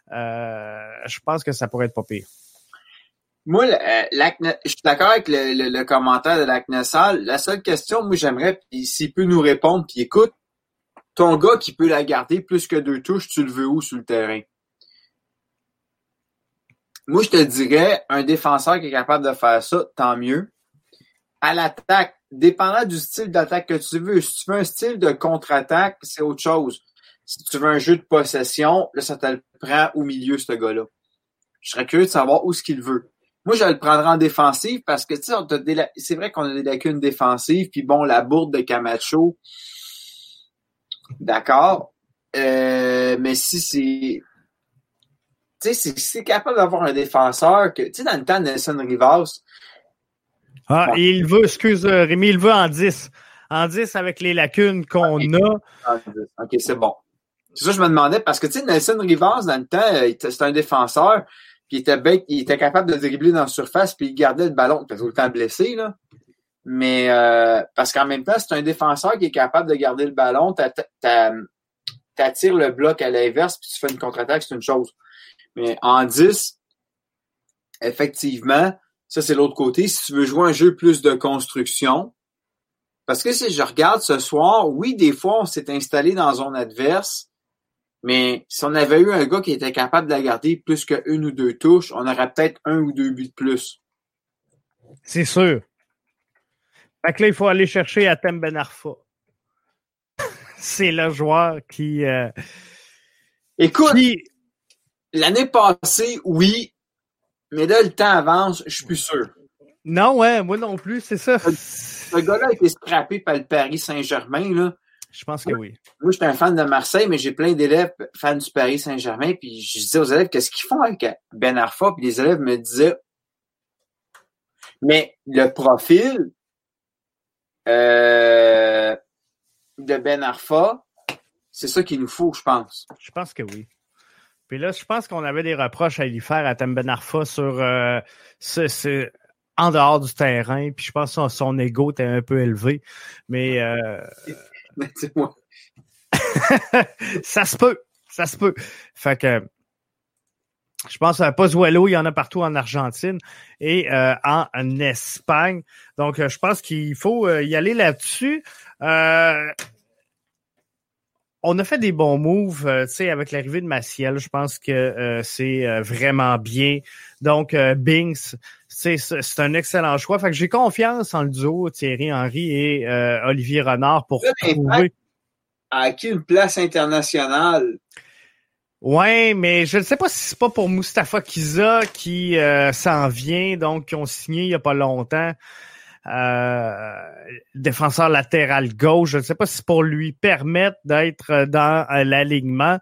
je pense que ça pourrait être pas pire. Moi, euh, je suis d'accord avec le, le, commentaire de l'Acnesal. La seule question, moi, j'aimerais, s'il peut nous répondre, puis écoute, ton gars qui peut la garder plus que deux touches, tu le veux où sur le terrain? Moi, je te dirais, un défenseur qui est capable de faire ça, tant mieux. À l'attaque, dépendant du style d'attaque que tu veux, si tu veux un style de contre-attaque, c'est autre chose. Si tu veux un jeu de possession, là, ça te le prend au milieu, ce gars-là. Je serais curieux de savoir où ce qu'il veut. Moi, je le prendrais en défensive parce que, tu sais, c'est vrai qu'on a des lacunes défensives, puis bon, la bourde de Camacho, d'accord, euh, mais si c'est... Tu sais, si c'est capable d'avoir un défenseur que, tu sais, dans le temps de Nelson Rivas... Ah, il veut, excuse euh, Rémi, il veut en 10. En 10 avec les lacunes qu'on a. OK, c'est bon. C'est ça que je me demandais, parce que, tu sais, Nelson Rivas, dans le temps, euh, c'est un défenseur, puis il était, il était capable de dribbler dans la surface, puis il gardait le ballon. Il était tout le temps blessé, là. Mais euh, parce qu'en même temps, c'est un défenseur qui est capable de garder le ballon. T'attires le bloc à l'inverse, puis tu fais une contre-attaque, c'est une chose. Mais en 10, effectivement, ça c'est l'autre côté. Si tu veux jouer un jeu plus de construction, parce que si je regarde ce soir, oui, des fois, on s'est installé dans zone adverse, mais si on avait eu un gars qui était capable de la garder plus qu'une ou deux touches, on aurait peut-être un ou deux buts de plus. C'est sûr. Fait que là, il faut aller chercher Atem Ben Arfa. (laughs) C'est le joueur qui. Euh, Écoute, l'année passée, oui, mais là, le temps avance, je suis plus sûr. Non, ouais, moi non plus, c'est ça. Ce gars-là a été scrappé par le Paris Saint-Germain, là. Je pense que oui. Moi, j'étais un fan de Marseille, mais j'ai plein d'élèves fans du Paris Saint-Germain. Puis je disais aux élèves, qu'est-ce qu'ils font avec Ben Arfa? Puis les élèves me disaient, mais le profil euh, de Ben Arfa, c'est ça qu'il nous faut, je pense. Je pense que oui. Puis là, je pense qu'on avait des reproches à lui faire à Tem Ben Arfa sur euh, ce, en dehors du terrain. Puis je pense que son, ego était un peu élevé. Mais euh, (laughs) moi. (laughs) ça se peut. Ça se peut. Fait que je pense à Pozuelo, il y en a partout en Argentine et euh, en, Espagne. Donc, euh, je pense qu'il faut euh, y aller là-dessus. On a fait des bons moves, tu sais, avec l'arrivée de Maciel. Je pense que c'est vraiment bien. Donc, Binks, c'est un excellent choix. Fait que j'ai confiance en le duo Thierry Henry et euh, Olivier Renard pour trouver. A acquis une place internationale? Ouais, mais je ne sais pas si c'est pas pour Mustafa Kiza qui euh, s'en vient, donc qui ont signé il n'y a pas longtemps. Euh, défenseur latéral gauche. Je ne sais pas si pour lui permettre d'être dans l'alignement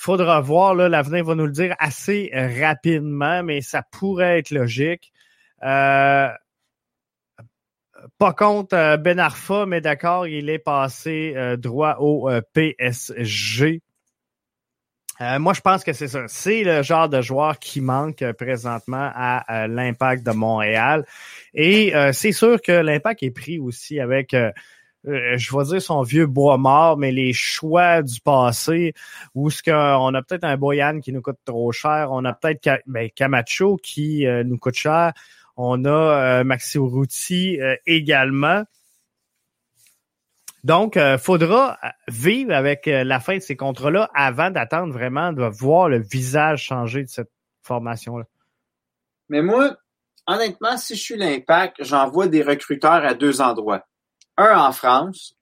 faudra voir, l'avenir va nous le dire assez rapidement, mais ça pourrait être logique. Euh, pas contre euh, Ben Arfa, mais d'accord, il est passé euh, droit au PSG. Moi, je pense que c'est ça. C'est le genre de joueur qui manque présentement à l'impact de Montréal. Et c'est sûr que l'impact est pris aussi avec euh, je vais dire son vieux bois mort, mais les choix du passé, où ce qu'on a peut-être un Boyan qui nous coûte trop cher, on a peut-être ben, Camacho qui euh, nous coûte cher, on a euh, Maxi Urruti également. Donc, il faudra vivre avec la fin de ces contrats-là avant d'attendre vraiment de voir le visage changer de cette formation-là. Mais moi, honnêtement, si je suis l'impact, j'envoie des recruteurs à deux endroits un en France,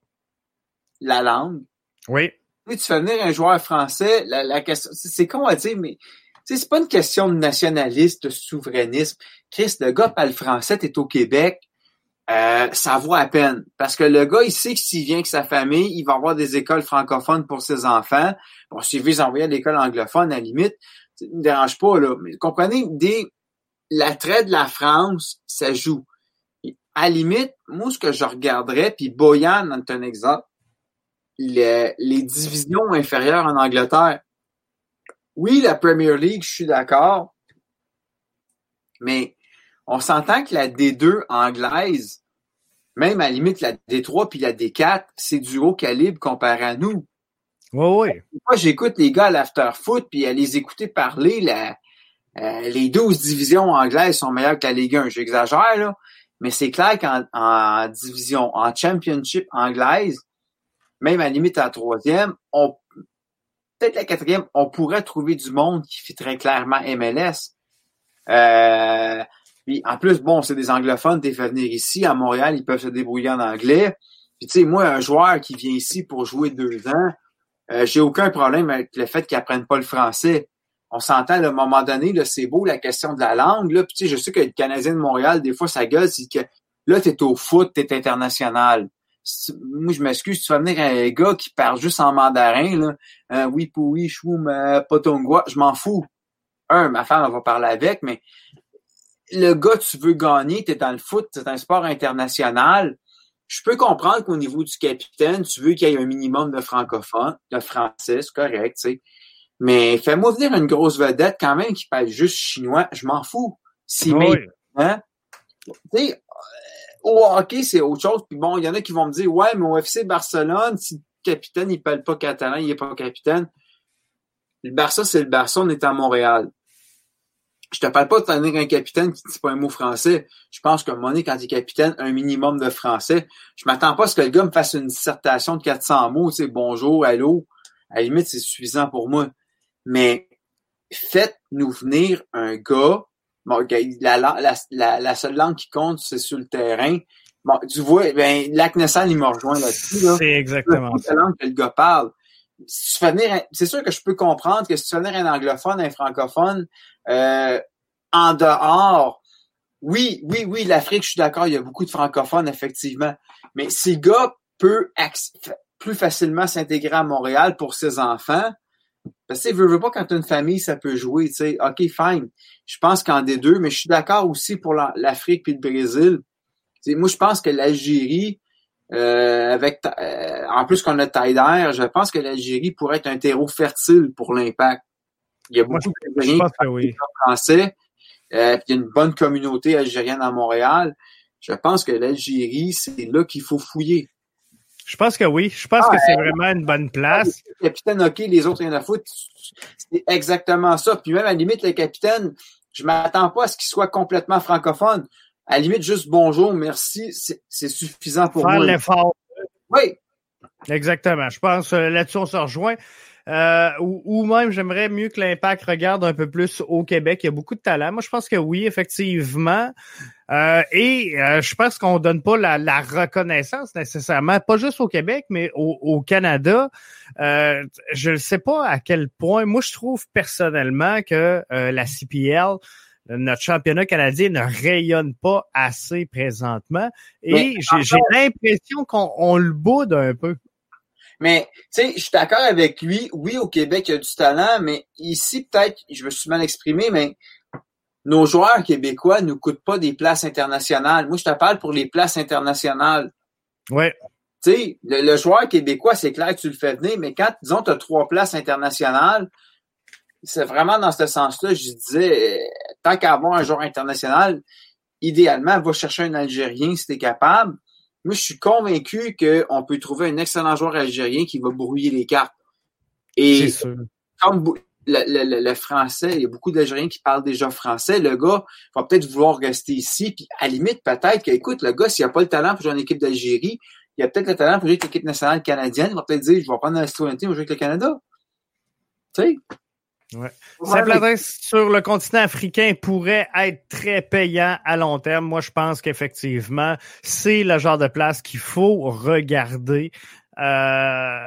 la langue. Oui. tu fais venir un joueur français, la, question, c'est con à dire, mais c'est pas une question de nationaliste, de souverainisme. Chris, le gars parle français, t'es au Québec. Euh, ça vaut à peine. Parce que le gars, il sait que s'il vient avec sa famille, il va avoir des écoles francophones pour ses enfants. Bon, s'il veut envoyer à l'école anglophone, à la limite, ça ne me dérange pas, là. Mais comprenez, des, l'attrait de la France, ça joue. À la limite, moi, ce que je regarderais, puis Boyan en un exemple, les, les divisions inférieures en Angleterre. Oui, la Premier League, je suis d'accord, mais on s'entend que la D2 anglaise, même à la limite la D3 puis la D4, c'est du haut calibre comparé à nous. Oui, oui. Moi, j'écoute les gars à l'after-foot, puis à les écouter parler, la, euh, les 12 divisions anglaises sont meilleures que la Ligue 1. J'exagère, là. Mais c'est clair qu'en en division, en championship anglaise, même à la limite la troisième, on, peut-être la quatrième, on pourrait trouver du monde qui fait très clairement MLS. Euh, puis en plus, bon, c'est des anglophones, t'es fait venir ici, à Montréal, ils peuvent se débrouiller en anglais. Puis tu sais, moi, un joueur qui vient ici pour jouer deux ans, euh, j'ai aucun problème avec le fait qu'ils apprennent pas le français. On s'entend, à un moment donné, là, c'est beau la question de la langue. Là. Puis, tu sais, je sais que le Canadien de Montréal, des fois, ça gueule, c'est que là, tu es au foot, tu es international. Moi, je m'excuse, tu vas venir un gars qui parle juste en mandarin, là. Euh, oui, oui, chou, potongwa, je m'en fous. Un, ma femme, elle va parler avec, mais le gars, tu veux gagner, tu es dans le foot, c'est un sport international. Je peux comprendre qu'au niveau du capitaine, tu veux qu'il y ait un minimum de francophones, de français, c'est correct, tu sais. Mais fais-moi venir une grosse vedette quand même qui parle juste chinois, je m'en fous. Si Oui. hein? Tu sais, euh, au hockey, c'est autre chose. Puis bon, il y en a qui vont me dire Ouais, mais au FC Barcelone, si le capitaine, il parle pas catalan, il est pas capitaine. Le Barça, c'est le Barça, on est à Montréal. Je te parle pas de tenir un capitaine qui ne dit pas un mot français. Je pense qu'à un moment donné, quand il est capitaine, un minimum de français. Je m'attends pas à ce que le gars me fasse une dissertation de 400 mots, tu sais, bonjour, allô. À la limite, c'est suffisant pour moi. Mais faites-nous venir un gars. Bon, la, la, la, la seule langue qui compte, c'est sur le terrain. Bon, tu vois, ben, Lac il me rejoint là-dessus. Là. C'est exactement la langue que le gars parle. C'est sûr que je peux comprendre que si tu fais venir un anglophone, un francophone, euh, en dehors, oui, oui, oui, l'Afrique, je suis d'accord, il y a beaucoup de francophones, effectivement. Mais si le gars peut plus facilement s'intégrer à Montréal pour ses enfants, parce que, veux, veux pas, quand une famille, ça peut jouer, tu sais. OK, fine. Je pense qu'en des deux, mais je suis d'accord aussi pour l'Afrique puis le Brésil. Moi, je pense que l'Algérie, euh, avec euh, en plus qu'on a Taider, je pense que l'Algérie pourrait être un terreau fertile pour l'impact. Il y a beaucoup d'Algériens oui. français, euh, puis il y a une bonne communauté algérienne à Montréal. Je pense que l'Algérie, c'est là qu'il faut fouiller. Je pense que oui. Je pense ah, que c'est vraiment une bonne place. Le capitaine, OK, les autres, rien à foutre. C'est exactement ça. Puis même, à la limite, le capitaine, je m'attends pas à ce qu'il soit complètement francophone. À la limite, juste bonjour, merci, c'est suffisant pour Faire moi. l'effort. Oui. Exactement. Je pense euh, là-dessus, on se rejoint. Euh, ou, ou, même, j'aimerais mieux que l'Impact regarde un peu plus au Québec. Il y a beaucoup de talent. Moi, je pense que oui, effectivement. Euh, et euh, je pense qu'on donne pas la, la, reconnaissance nécessairement, pas juste au Québec, mais au, au Canada. Euh, je ne sais pas à quel point. Moi, je trouve personnellement que euh, la CPL, notre championnat canadien, ne rayonne pas assez présentement. Et j'ai l'impression qu'on le boude un peu. Mais, tu sais, je suis d'accord avec lui. Oui, au Québec, il y a du talent, mais ici, peut-être, je me suis mal exprimé, mais nos joueurs québécois ne coûtent pas des places internationales. Moi, je te parle pour les places internationales. Ouais. Tu sais, le, le, joueur québécois, c'est clair que tu le fais venir, mais quand, disons, tu as trois places internationales, c'est vraiment dans ce sens-là, je disais, tant qu'à avoir un joueur international, idéalement, va chercher un Algérien si tu es capable. Moi, je suis convaincu qu'on peut trouver un excellent joueur algérien qui va brouiller les cartes. Et comme le, le, le, français, il y a beaucoup d'Algériens qui parlent déjà français. Le gars va peut-être vouloir rester ici. Puis à la limite, peut-être que, écoute, le gars, s'il n'a pas le talent pour jouer en équipe d'Algérie, il a peut-être le talent pour jouer avec l'équipe nationale canadienne. Il va peut-être dire, je vais prendre la citoyenneté, je vais jouer avec le Canada. Tu sais? Ouais. Simplement sur le continent africain pourrait être très payant à long terme. Moi, je pense qu'effectivement, c'est le genre de place qu'il faut regarder. Euh,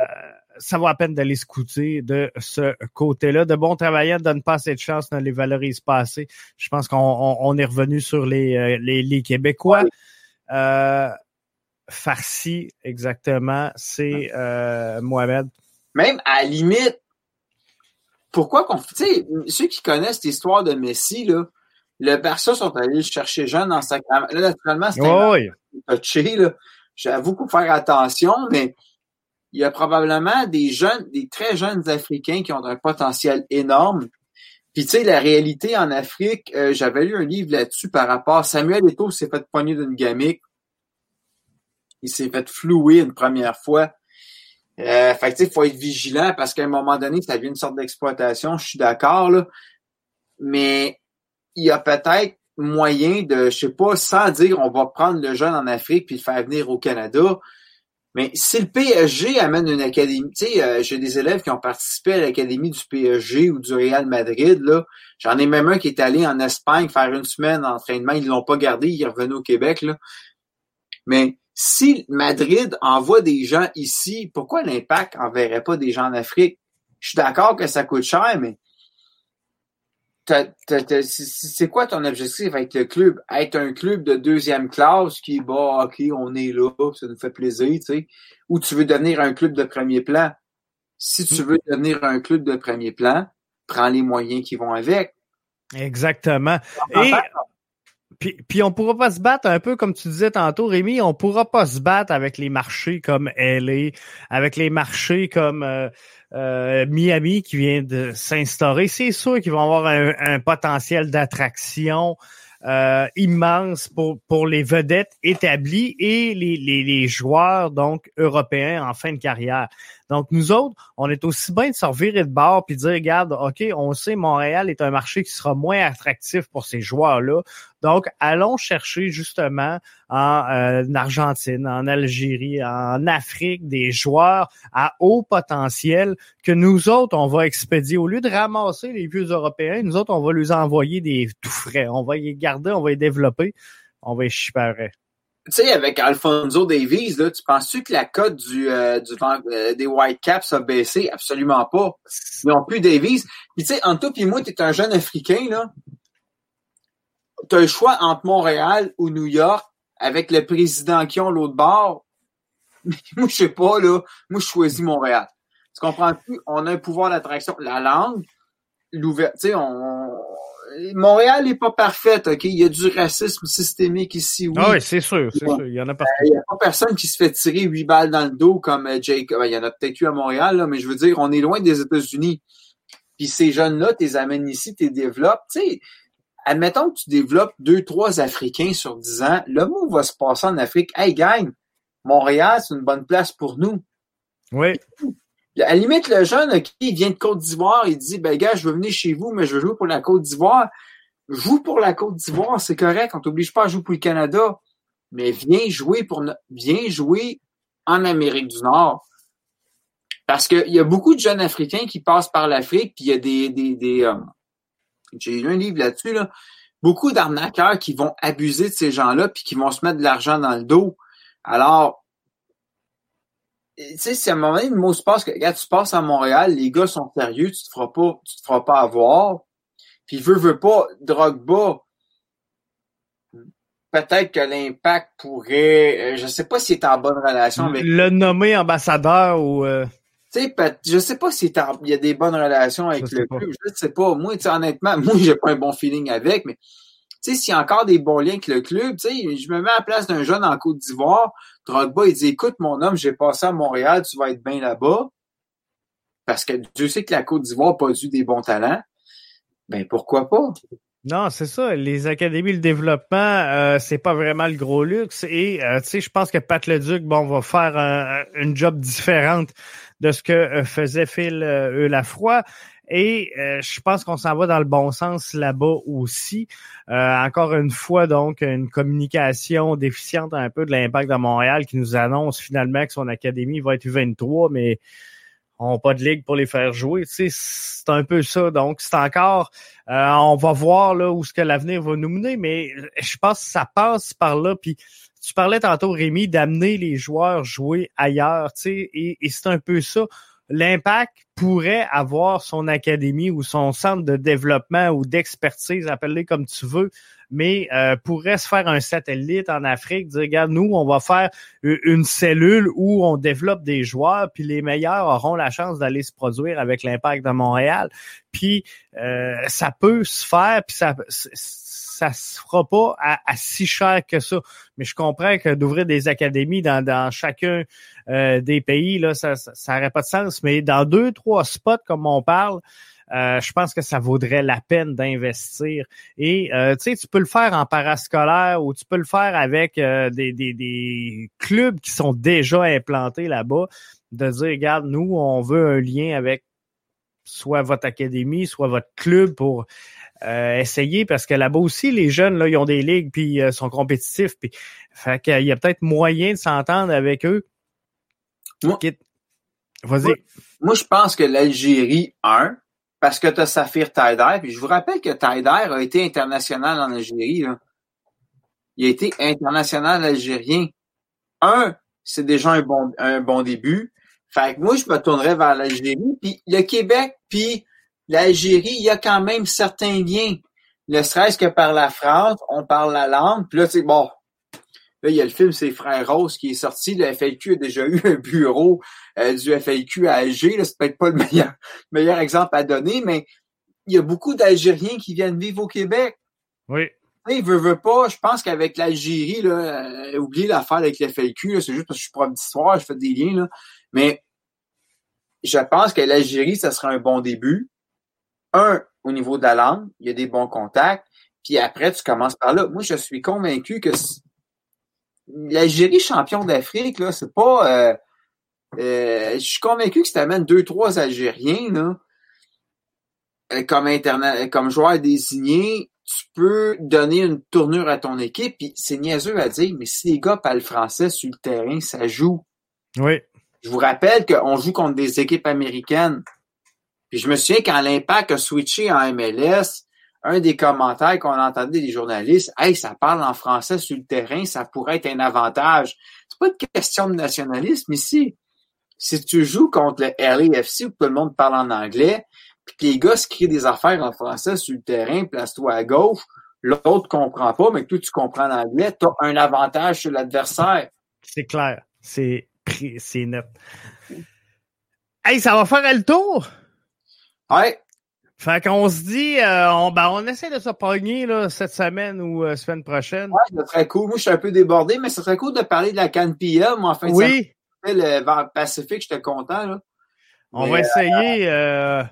ça vaut la peine d'aller scouter de ce côté-là. De bons travailleurs ne donnent pas assez de chance, ne les valorisent pas assez. Je pense qu'on on, on est revenu sur les, les, les Québécois. Euh, farci, exactement, c'est euh, Mohamed. Même à la limite, pourquoi qu'on. Tu sais, ceux qui connaissent l'histoire de Messi, là, le Barça sont allés chercher jeune dans sa Là, naturellement, c'est oh, oui. touché, là. J'avoue qu'il faut faire attention, mais il y a probablement des jeunes, des très jeunes Africains qui ont un potentiel énorme. Puis tu sais, la réalité en Afrique, euh, j'avais lu un livre là-dessus par rapport. Samuel Eto'o s'est fait poigner d'une gamique. Il s'est fait flouer une première fois. Euh, fait que faut être vigilant parce qu'à un moment donné, ça devient une sorte d'exploitation, je suis d'accord, là. Mais il y a peut-être moyen de, je sais pas, sans dire on va prendre le jeune en Afrique puis le faire venir au Canada. Mais si le PSG amène une académie, tu sais, euh, j'ai des élèves qui ont participé à l'académie du PSG ou du Real Madrid, là. J'en ai même un qui est allé en Espagne faire une semaine d'entraînement. Ils l'ont pas gardé, il est revenu au Québec, là. Mais si Madrid envoie des gens ici, pourquoi l'impact enverrait pas des gens en Afrique? Je suis d'accord que ça coûte cher, mais c'est quoi ton objectif avec le club? Être un club de deuxième classe qui, bah, OK, on est là, ça nous fait plaisir, tu sais. Ou tu veux devenir un club de premier plan? Si tu veux devenir un club de premier plan, prends les moyens qui vont avec. Exactement. Et puis, puis on pourra pas se battre un peu comme tu disais tantôt, Rémi, on pourra pas se battre avec les marchés comme LA, avec les marchés comme euh, euh, Miami qui vient de s'instaurer. C'est sûr qu'ils vont avoir un, potentiel d'attraction euh, immense pour, pour les vedettes établies et les, les, les joueurs donc européens en fin de carrière. Donc, nous autres, on est aussi bien de se revirer de bord puis de dire, regarde, OK, on sait Montréal est un marché qui sera moins attractif pour ces joueurs-là. Donc, allons chercher justement en, euh, Argentine, en Algérie, en Afrique, des joueurs à haut potentiel que nous autres, on va expédier. Au lieu de ramasser les vieux Européens, nous autres, on va les envoyer des tout frais. On va les garder, on va les développer, on va les chipper tu sais, avec Alfonso Davies, là, tu penses-tu que la cote du, euh, du euh, des Whitecaps a baissé? Absolument pas. Ils n'ont plus Davies. Puis tu sais, en toi et moi, tu es un jeune Africain, là. Tu as le choix entre Montréal ou New York avec le président qui ont l'autre bord. (laughs) moi, je sais pas, là. Moi, je choisis Montréal. Tu comprends-tu? On a un pouvoir d'attraction. La langue, l'ouverture, on, Montréal n'est pas parfaite, OK? Il y a du racisme systémique ici, oui. Ah oui, c'est sûr, c'est sûr. Il y en a partout. Il n'y a pas personne qui se fait tirer huit balles dans le dos comme euh, Jake. Ben, il y en a peut-être eu à Montréal, là, mais je veux dire, on est loin des États-Unis. Puis ces jeunes-là, tu les amènes ici, tu les développes. Tu sais, admettons que tu développes deux, trois Africains sur dix ans, le mot va se passer en Afrique. Hey, gang, Montréal, c'est une bonne place pour nous. Oui. À la limite, le jeune, qui il vient de Côte d'Ivoire, il dit, ben gars, je veux venir chez vous, mais je veux jouer pour la Côte d'Ivoire. Joue pour la Côte d'Ivoire, c'est correct, on t'oblige pas à jouer pour le Canada. Mais viens jouer pour, viens jouer en Amérique du Nord. Parce qu'il y a beaucoup de jeunes Africains qui passent par l'Afrique, puis il y a des, des, des euh, j'ai lu un livre là-dessus, là. Beaucoup d'arnaqueurs qui vont abuser de ces gens-là, puis qui vont se mettre de l'argent dans le dos. Alors, tu sais, si à un moment donné, le mot se passe que, regarde, tu passes à Montréal, les gars sont sérieux, tu te feras pas, tu te feras pas avoir. Puis veut, veut pas, drogue bas. Peut-être que l'impact pourrait, euh, je sais pas s'il est en bonne relation avec. Le nommer ambassadeur ou, euh... Tu sais, je sais pas s'il y a des bonnes relations avec le club. Je sais pas. Moi, honnêtement, (laughs) moi, j'ai pas un bon feeling avec, mais tu sais, s'il y a encore des bons liens avec le club, tu sais, je me mets à la place d'un jeune en Côte d'Ivoire, Drogba, il dit, écoute, mon homme, j'ai passé à Montréal, tu vas être bien là-bas. Parce que Dieu sait que la Côte d'Ivoire n'a pas eu des bons talents. Ben, pourquoi pas? Non, c'est ça. Les académies, le développement, euh, c'est pas vraiment le gros luxe. Et euh, tu sais, je pense que Pat Leduc, bon, va faire un, une job différente de ce que euh, faisait Phil euh, Lafroy. Et euh, je pense qu'on s'en va dans le bon sens là-bas aussi. Euh, encore une fois, donc, une communication déficiente un peu de l'impact de Montréal qui nous annonce finalement que son académie va être U23, mais on n'a pas de ligue pour les faire jouer. Tu sais, c'est un peu ça. Donc, c'est encore, euh, on va voir là où ce que l'avenir va nous mener, mais je pense que ça passe par là. Puis tu parlais tantôt, Rémi, d'amener les joueurs jouer ailleurs, tu sais, et, et c'est un peu ça l'impact pourrait avoir son académie ou son centre de développement ou d'expertise, appelle-les comme tu veux, mais euh, pourrait se faire un satellite en Afrique, dire regarde, nous, on va faire une cellule où on développe des joueurs, puis les meilleurs auront la chance d'aller se produire avec l'impact de Montréal. Puis euh, ça peut se faire, puis ça ça se fera pas à, si cher que ça. Mais je comprends que d'ouvrir des académies dans, dans chacun euh, des pays, là, ça n'aurait pas de sens. Mais dans deux, trois spots, comme on parle, euh, je pense que ça vaudrait la peine d'investir. Et euh, tu sais, tu peux le faire en parascolaire ou tu peux le faire avec des, des, des clubs qui sont déjà implantés là-bas, de dire, regarde, nous, on veut un lien avec soit votre académie, soit votre club pour euh, essayer parce que là-bas aussi, les jeunes, là, ils ont des ligues puis euh, sont compétitifs. Puis, fait qu'il y a peut-être moyen de s'entendre avec eux. Vas-y. Moi, je pense que l'Algérie, un, parce que tu as Saphir Taider, puis je vous rappelle que Taider a été international en Algérie. Il a été international algérien. Un, c'est déjà un bon, un bon début. Fait que moi, je me tournerais vers l'Algérie. Puis le Québec, puis l'Algérie, il y a quand même certains liens. Ne serait-ce que par la France, on parle la langue. Puis là, tu sais, bon, là, il y a le film C'est Frères Rose qui est sorti. Le FLQ a déjà eu un bureau euh, du FLQ à Alger. C'est peut-être pas le (laughs) meilleur, meilleur exemple à donner, mais il y a beaucoup d'Algériens qui viennent vivre au Québec. Oui. Il veut, veut pas. Je pense qu'avec l'Algérie, là, euh, oubliez l'affaire avec le FLQ, c'est juste parce que je suis prof d'histoire, je fais des liens, là. Mais je pense que l'Algérie, ça sera un bon début un, au niveau de la langue, il y a des bons contacts, puis après, tu commences par là. Moi, je suis convaincu que l'Algérie champion d'Afrique, là, c'est pas. Euh, euh, je suis convaincu que si tu amènes deux, trois Algériens, là, euh, comme internet, comme joueur désigné, tu peux donner une tournure à ton équipe, puis c'est niaiseux à dire, mais si les gars parlent français sur le terrain, ça joue. Oui. Je vous rappelle qu'on joue contre des équipes américaines. Puis je me souviens quand l'Impact a switché en MLS, un des commentaires qu'on entendait des journalistes, Hey, ça parle en français sur le terrain, ça pourrait être un avantage. C'est pas une question de nationalisme ici. Si tu joues contre le LAFC où tout le monde parle en anglais, puis que les gars se crient des affaires en français sur le terrain, place-toi à gauche, l'autre comprend pas, mais que toi tu comprends l'anglais, tu as un avantage sur l'adversaire. C'est clair. C'est net. Hey, ça va faire le tour! Ouais. Fait qu'on se dit, euh, on, ben, on essaie de se pogner là, cette semaine ou euh, semaine prochaine. Ouais, ça serait cool. Moi, je suis un peu débordé, mais ça serait cool de parler de la CanPia. Moi, enfin, oui. Ça, le Pacifique, j'étais content. Là. On va essayer. Euh,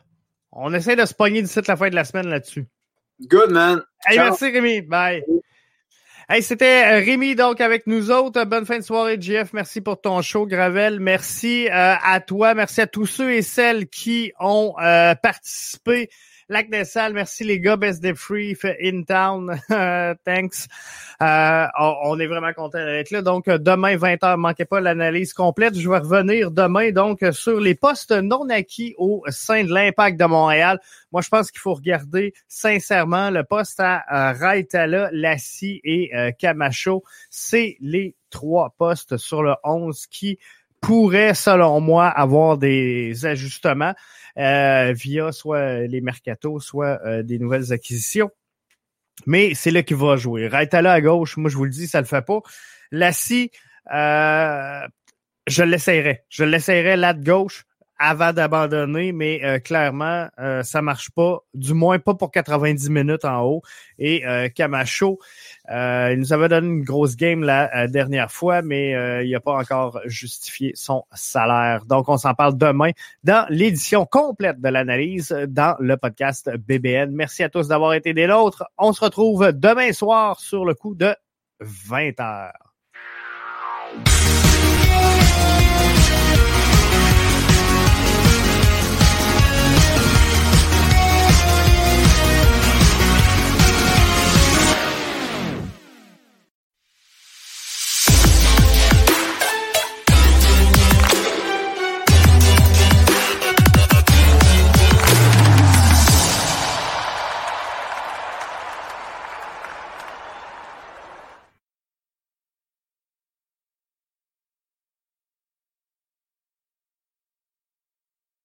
on essaie de se pogner d'ici la fin de la semaine là-dessus. Good, man. Hey, merci, Rémi. Bye. Hey, c'était euh, Rémi donc avec nous autres. Bonne fin de soirée, JF. Merci pour ton show, Gravel. Merci euh, à toi. Merci à tous ceux et celles qui ont euh, participé Lac des Salles, merci les gars, Best Day Free, in town, (laughs) thanks. Euh, on, est vraiment content d'être là. Donc demain 20h, manquez pas l'analyse complète. Je vais revenir demain donc sur les postes non acquis au sein de l'Impact de Montréal. Moi, je pense qu'il faut regarder sincèrement le poste à euh, Raitala, Lassie et euh, Camacho. C'est les trois postes sur le 11 qui pourraient, selon moi, avoir des ajustements. Euh, via soit les mercatos, soit euh, des nouvelles acquisitions. Mais c'est là qu'il va jouer. Raitala à gauche, moi je vous le dis, ça le fait pas. Lassie, euh, je l'essayerai. Je l'essayerai là de gauche avant d'abandonner, mais euh, clairement, euh, ça marche pas, du moins pas pour 90 minutes en haut. Et euh, Camacho, euh, il nous avait donné une grosse game la dernière fois, mais il n'a pas encore justifié son salaire. Donc, on s'en parle demain dans l'édition complète de l'analyse dans le podcast BBN. Merci à tous d'avoir été des nôtres. On se retrouve demain soir sur le coup de 20 heures.